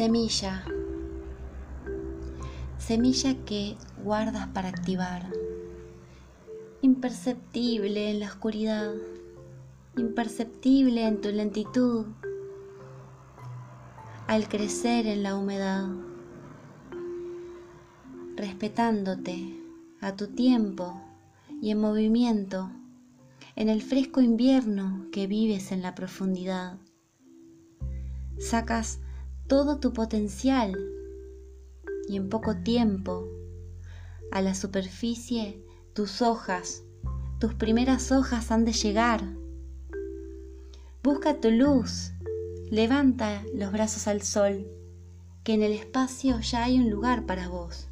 Semilla. Semilla que guardas para activar. Imperceptible en la oscuridad. Imperceptible en tu lentitud. Al crecer en la humedad. Respetándote a tu tiempo y en movimiento en el fresco invierno que vives en la profundidad. Sacas todo tu potencial y en poco tiempo a la superficie tus hojas, tus primeras hojas han de llegar. Busca tu luz, levanta los brazos al sol, que en el espacio ya hay un lugar para vos.